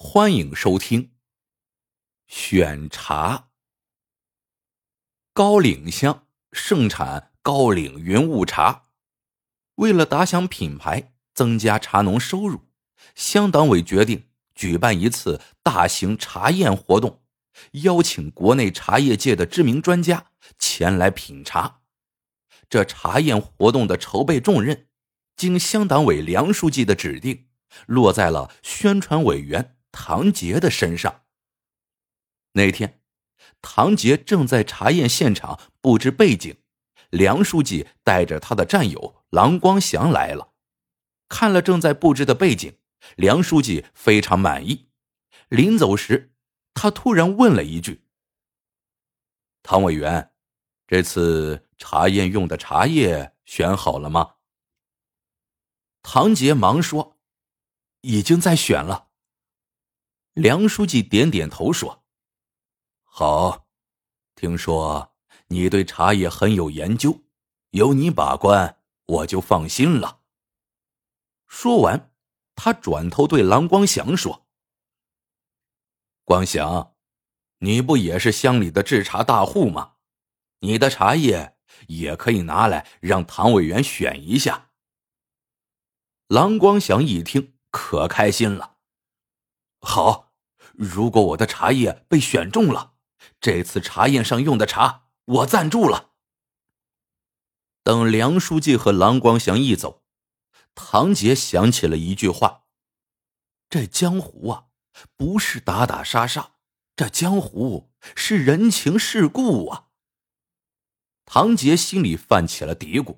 欢迎收听。选茶。高岭乡盛产高岭云雾茶，为了打响品牌，增加茶农收入，乡党委决定举办一次大型茶宴活动，邀请国内茶叶界的知名专家前来品茶。这茶宴活动的筹备重任，经乡党委梁书记的指定，落在了宣传委员。唐杰的身上。那天，唐杰正在查验现场布置背景，梁书记带着他的战友郎光祥来了。看了正在布置的背景，梁书记非常满意。临走时，他突然问了一句：“唐委员，这次查验用的茶叶选好了吗？”唐杰忙说：“已经在选了。”梁书记点点头说：“好，听说你对茶叶很有研究，有你把关，我就放心了。”说完，他转头对郎光祥说：“光祥，你不也是乡里的制茶大户吗？你的茶叶也可以拿来让唐委员选一下。”郎光祥一听，可开心了，好。如果我的茶叶被选中了，这次茶宴上用的茶我赞助了。等梁书记和郎光祥一走，唐杰想起了一句话：“这江湖啊，不是打打杀杀，这江湖是人情世故啊。”唐杰心里泛起了嘀咕：“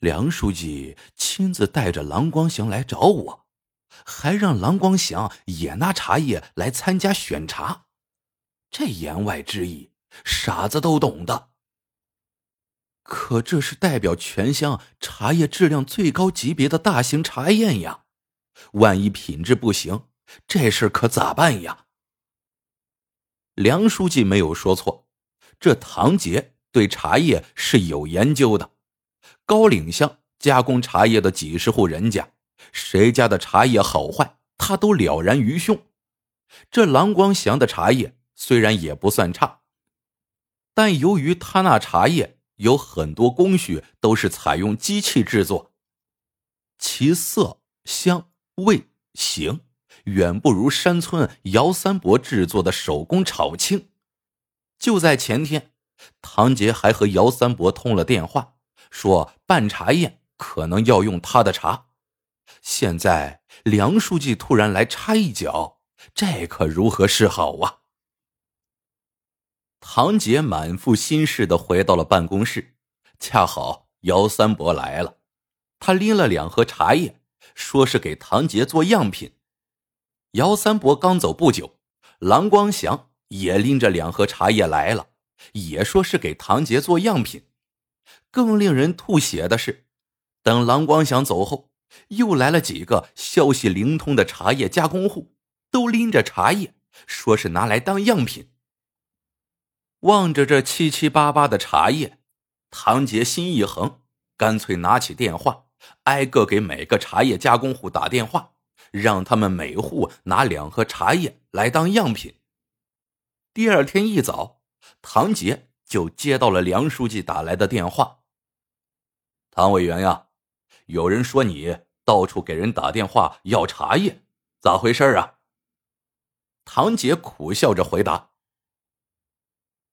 梁书记亲自带着郎光祥来找我。”还让郎光祥也拿茶叶来参加选茶，这言外之意，傻子都懂的。可这是代表全乡茶叶质量最高级别的大型茶宴呀，万一品质不行，这事可咋办呀？梁书记没有说错，这唐杰对茶叶是有研究的，高岭乡加工茶叶的几十户人家。谁家的茶叶好坏，他都了然于胸。这蓝光祥的茶叶虽然也不算差，但由于他那茶叶有很多工序都是采用机器制作，其色香味形远不如山村姚三伯制作的手工炒青。就在前天，唐杰还和姚三伯通了电话，说办茶宴可能要用他的茶。现在梁书记突然来插一脚，这可如何是好啊？唐杰满腹心事的回到了办公室，恰好姚三伯来了，他拎了两盒茶叶，说是给唐杰做样品。姚三伯刚走不久，郎光祥也拎着两盒茶叶来了，也说是给唐杰做样品。更令人吐血的是，等郎光祥走后。又来了几个消息灵通的茶叶加工户，都拎着茶叶，说是拿来当样品。望着这七七八八的茶叶，唐杰心一横，干脆拿起电话，挨个给每个茶叶加工户打电话，让他们每户拿两盒茶叶来当样品。第二天一早，唐杰就接到了梁书记打来的电话：“唐委员呀。”有人说你到处给人打电话要茶叶，咋回事啊？唐杰苦笑着回答：“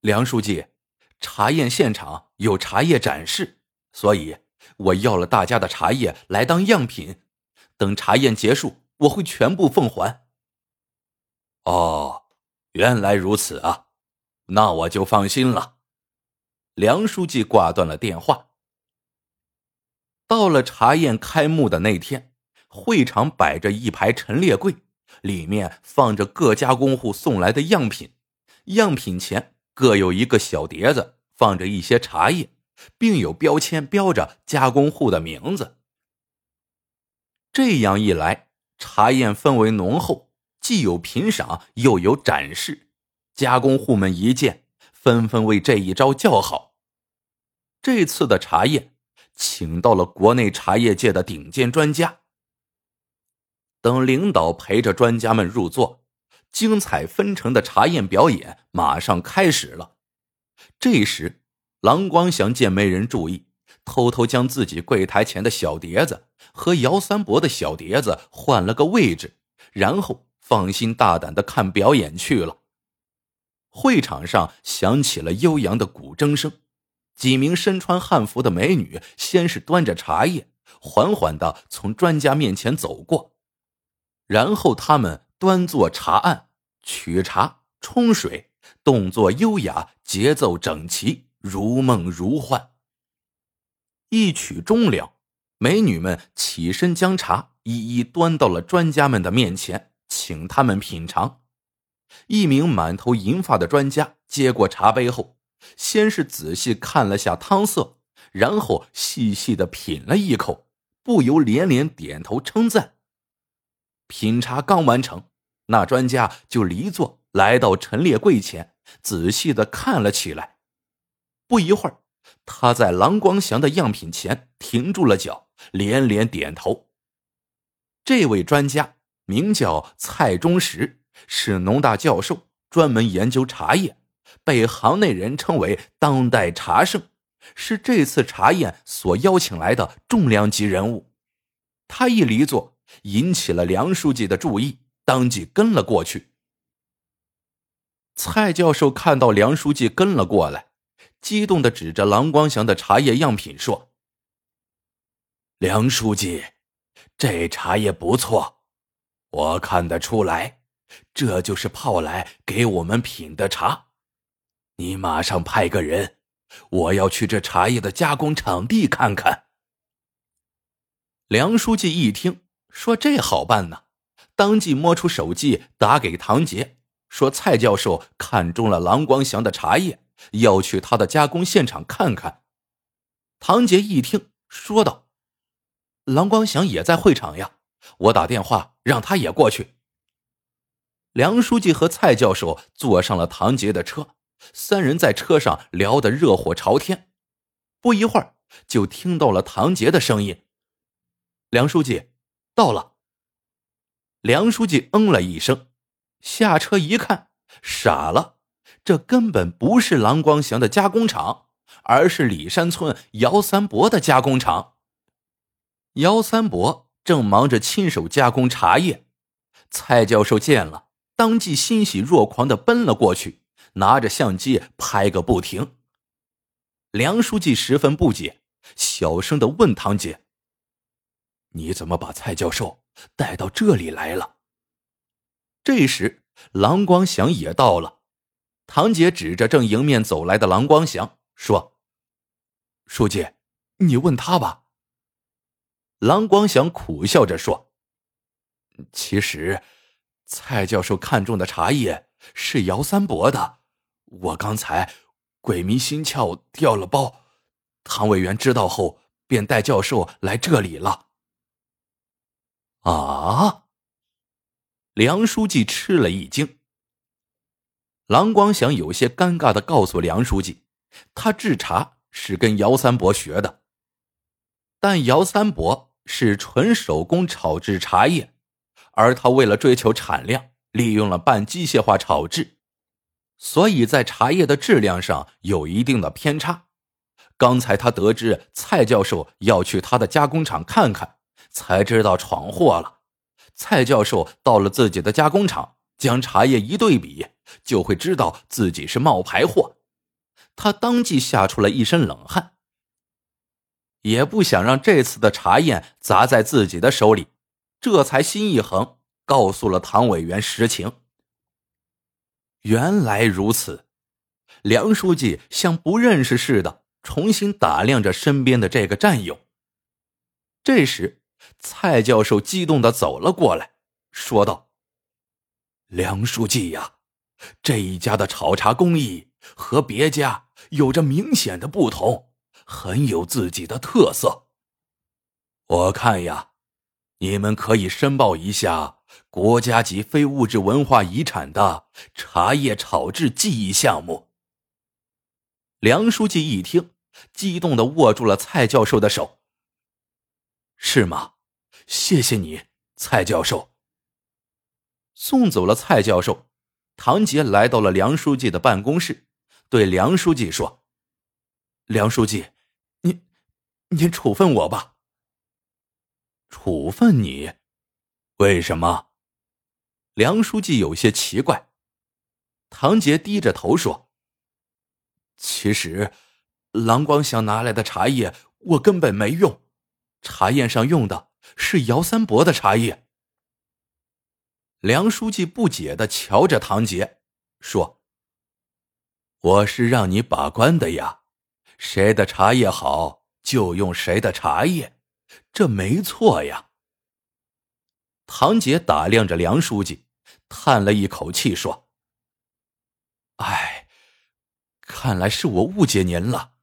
梁书记，茶宴现场有茶叶展示，所以我要了大家的茶叶来当样品。等茶宴结束，我会全部奉还。”哦，原来如此啊，那我就放心了。梁书记挂断了电话。到了茶宴开幕的那天，会场摆着一排陈列柜，里面放着各加工户送来的样品，样品前各有一个小碟子，放着一些茶叶，并有标签标着加工户的名字。这样一来，茶宴氛围浓厚，既有品赏，又有展示，加工户们一见，纷纷为这一招叫好。这次的茶宴。请到了国内茶叶界的顶尖专家。等领导陪着专家们入座，精彩纷呈的茶宴表演马上开始了。这时，郎光祥见没人注意，偷偷将自己柜台前的小碟子和姚三伯的小碟子换了个位置，然后放心大胆的看表演去了。会场上响起了悠扬的古筝声，几名身穿汉服的美女先是端着茶叶，缓缓的从专家面前走过，然后他们端坐茶案，取茶、冲水，动作优雅，节奏整齐，如梦如幻。一曲终了，美女们起身将茶一一端到了专家们的面前，请他们品尝。一名满头银发的专家接过茶杯后，先是仔细看了下汤色，然后细细的品了一口，不由连连点头称赞。品茶刚完成，那专家就离座来到陈列柜前，仔细的看了起来。不一会儿，他在郎光祥的样品前停住了脚，连连点头。这位专家名叫蔡忠实。是农大教授，专门研究茶叶，被行内人称为当代茶圣，是这次茶宴所邀请来的重量级人物。他一离座，引起了梁书记的注意，当即跟了过去。蔡教授看到梁书记跟了过来，激动的指着郎光祥的茶叶样品说：“梁书记，这茶叶不错，我看得出来。”这就是泡来给我们品的茶，你马上派个人，我要去这茶叶的加工场地看看。梁书记一听，说这好办呢，当即摸出手机打给唐杰，说蔡教授看中了郎光祥的茶叶，要去他的加工现场看看。唐杰一听，说道：“郎光祥也在会场呀，我打电话让他也过去。”梁书记和蔡教授坐上了唐杰的车，三人在车上聊得热火朝天。不一会儿，就听到了唐杰的声音：“梁书记，到了。”梁书记嗯了一声，下车一看，傻了，这根本不是郎光祥的加工厂，而是李山村姚三伯的加工厂。姚三伯正忙着亲手加工茶叶，蔡教授见了。当即欣喜若狂的奔了过去，拿着相机拍个不停。梁书记十分不解，小声的问唐杰：“你怎么把蔡教授带到这里来了？”这时，郎光祥也到了。唐杰指着正迎面走来的郎光祥说：“书记，你问他吧。”郎光祥苦笑着说：“其实……”蔡教授看中的茶叶是姚三伯的，我刚才鬼迷心窍掉了包，唐委员知道后便带教授来这里了。啊！梁书记吃了一惊。郎光祥有些尴尬的告诉梁书记，他制茶是跟姚三伯学的，但姚三伯是纯手工炒制茶叶。而他为了追求产量，利用了半机械化炒制，所以在茶叶的质量上有一定的偏差。刚才他得知蔡教授要去他的加工厂看看，才知道闯祸了。蔡教授到了自己的加工厂，将茶叶一对比，就会知道自己是冒牌货。他当即吓出了一身冷汗，也不想让这次的茶宴砸在自己的手里。这才心一横，告诉了唐委员实情。原来如此，梁书记像不认识似的，重新打量着身边的这个战友。这时，蔡教授激动的走了过来，说道：“梁书记呀，这一家的炒茶工艺和别家有着明显的不同，很有自己的特色。我看呀。”你们可以申报一下国家级非物质文化遗产的茶叶炒制技艺项目。梁书记一听，激动的握住了蔡教授的手。是吗？谢谢你，蔡教授。送走了蔡教授，唐杰来到了梁书记的办公室，对梁书记说：“梁书记，您，您处分我吧。”处分你？为什么？梁书记有些奇怪。唐杰低着头说：“其实，郎光祥拿来的茶叶我根本没用，茶宴上用的是姚三伯的茶叶。”梁书记不解的瞧着唐杰，说：“我是让你把关的呀，谁的茶叶好就用谁的茶叶，这没错呀。”唐杰打量着梁书记，叹了一口气说：“哎，看来是我误解您了。”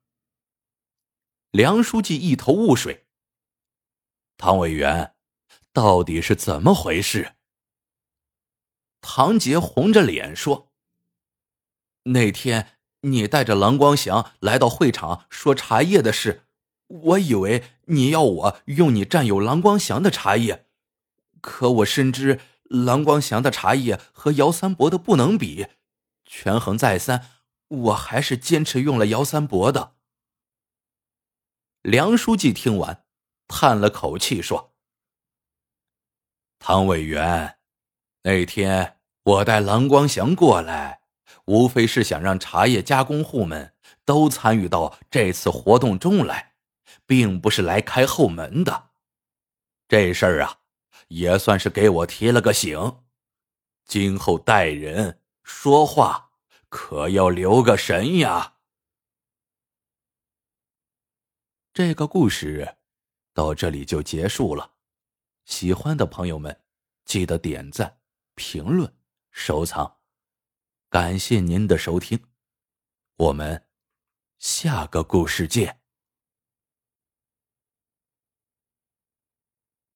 梁书记一头雾水。唐委员，到底是怎么回事？唐杰红着脸说：“那天你带着蓝光祥来到会场说茶叶的事，我以为你要我用你占有蓝光祥的茶叶，可我深知蓝光祥的茶叶和姚三伯的不能比，权衡再三，我还是坚持用了姚三伯的。”梁书记听完，叹了口气说：“唐委员。”那天我带蓝光祥过来，无非是想让茶叶加工户们都参与到这次活动中来，并不是来开后门的。这事儿啊，也算是给我提了个醒，今后待人说话可要留个神呀。这个故事到这里就结束了，喜欢的朋友们记得点赞。评论、收藏，感谢您的收听，我们下个故事见。